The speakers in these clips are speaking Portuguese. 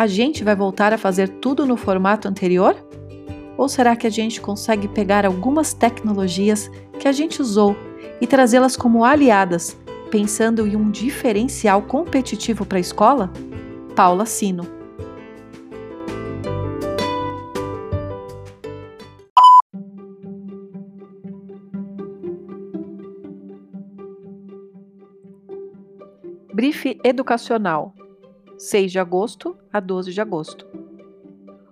a gente vai voltar a fazer tudo no formato anterior? Ou será que a gente consegue pegar algumas tecnologias que a gente usou e trazê-las como aliadas, pensando em um diferencial competitivo para a escola? Paula Sino. Brief educacional 6 de agosto a 12 de agosto.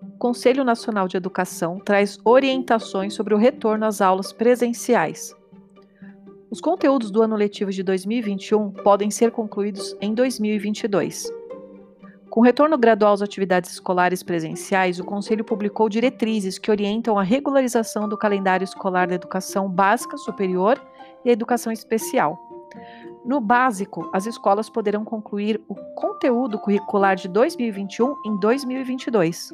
O Conselho Nacional de Educação traz orientações sobre o retorno às aulas presenciais. Os conteúdos do ano letivo de 2021 podem ser concluídos em 2022. Com retorno gradual às atividades escolares presenciais, o Conselho publicou diretrizes que orientam a regularização do calendário escolar da educação básica superior e educação especial. No básico, as escolas poderão concluir o conteúdo curricular de 2021 em 2022.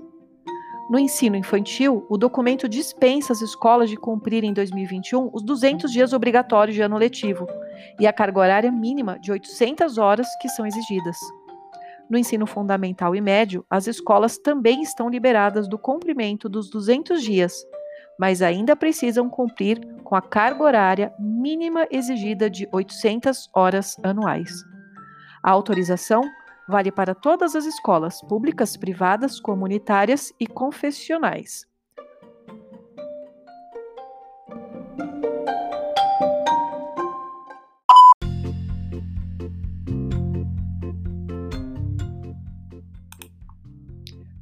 No ensino infantil, o documento dispensa as escolas de cumprir em 2021 os 200 dias obrigatórios de ano letivo e a carga horária mínima de 800 horas que são exigidas. No ensino fundamental e médio, as escolas também estão liberadas do cumprimento dos 200 dias, mas ainda precisam cumprir com a carga horária mínima exigida de 800 horas anuais. A autorização vale para todas as escolas públicas, privadas, comunitárias e confessionais.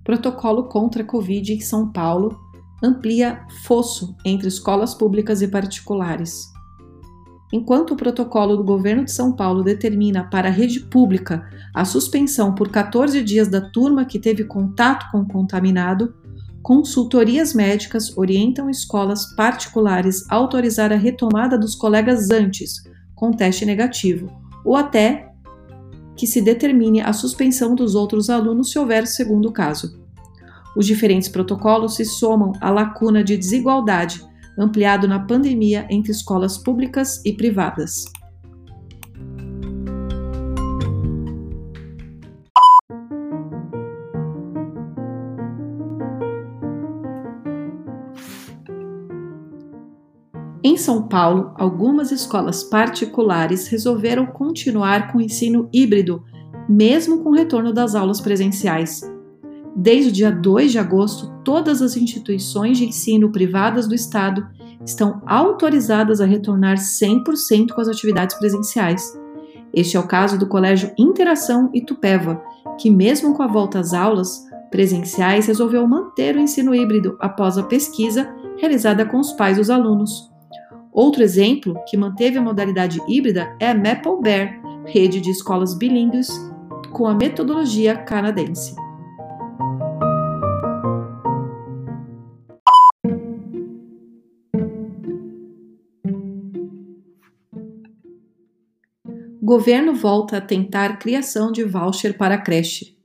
Protocolo contra a Covid em São Paulo amplia fosso entre escolas públicas e particulares. Enquanto o protocolo do governo de São Paulo determina para a rede pública a suspensão por 14 dias da turma que teve contato com o contaminado, consultorias médicas orientam escolas particulares a autorizar a retomada dos colegas antes, com teste negativo, ou até que se determine a suspensão dos outros alunos se houver segundo caso. Os diferentes protocolos se somam à lacuna de desigualdade ampliado na pandemia entre escolas públicas e privadas. Em São Paulo, algumas escolas particulares resolveram continuar com o ensino híbrido, mesmo com o retorno das aulas presenciais. Desde o dia 2 de agosto, todas as instituições de ensino privadas do Estado estão autorizadas a retornar 100% com as atividades presenciais. Este é o caso do Colégio Interação Itupeva, que, mesmo com a volta às aulas presenciais, resolveu manter o ensino híbrido após a pesquisa realizada com os pais dos alunos. Outro exemplo que manteve a modalidade híbrida é a Maple Bear, rede de escolas bilíngues com a metodologia canadense. Governo volta a tentar criação de voucher para creche.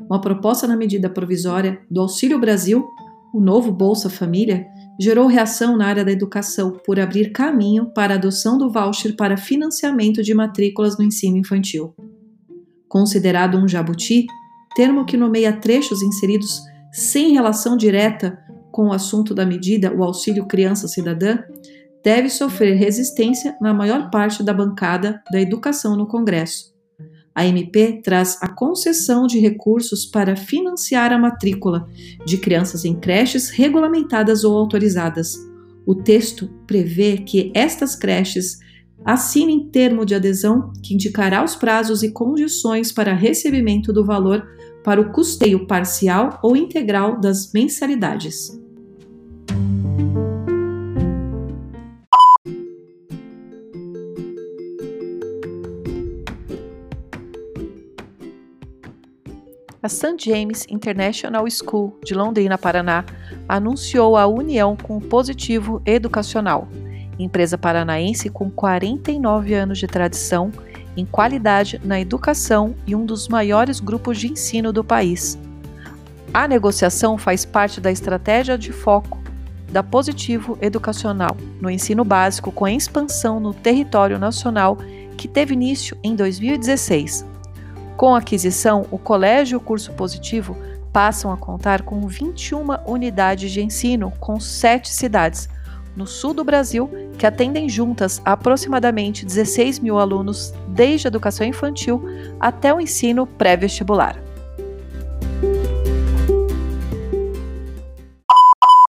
Uma proposta na medida provisória do Auxílio Brasil, o novo Bolsa Família, gerou reação na área da educação por abrir caminho para a adoção do voucher para financiamento de matrículas no ensino infantil. Considerado um jabuti, termo que nomeia trechos inseridos sem relação direta com o assunto da medida, o Auxílio Criança Cidadã, deve sofrer resistência na maior parte da bancada da educação no Congresso. A MP traz a concessão de recursos para financiar a matrícula de crianças em creches regulamentadas ou autorizadas. O texto prevê que estas creches assinem termo de adesão que indicará os prazos e condições para recebimento do valor para o custeio parcial ou integral das mensalidades. A St. James International School de Londrina, Paraná, anunciou a união com o Positivo Educacional, empresa paranaense com 49 anos de tradição em qualidade na educação e um dos maiores grupos de ensino do país. A negociação faz parte da estratégia de foco da Positivo Educacional no ensino básico com expansão no território nacional que teve início em 2016 Com a aquisição, o colégio e o curso positivo passam a contar com 21 unidades de ensino com sete cidades no sul do Brasil que atendem juntas aproximadamente 16 mil alunos desde a educação infantil até o ensino pré-vestibular.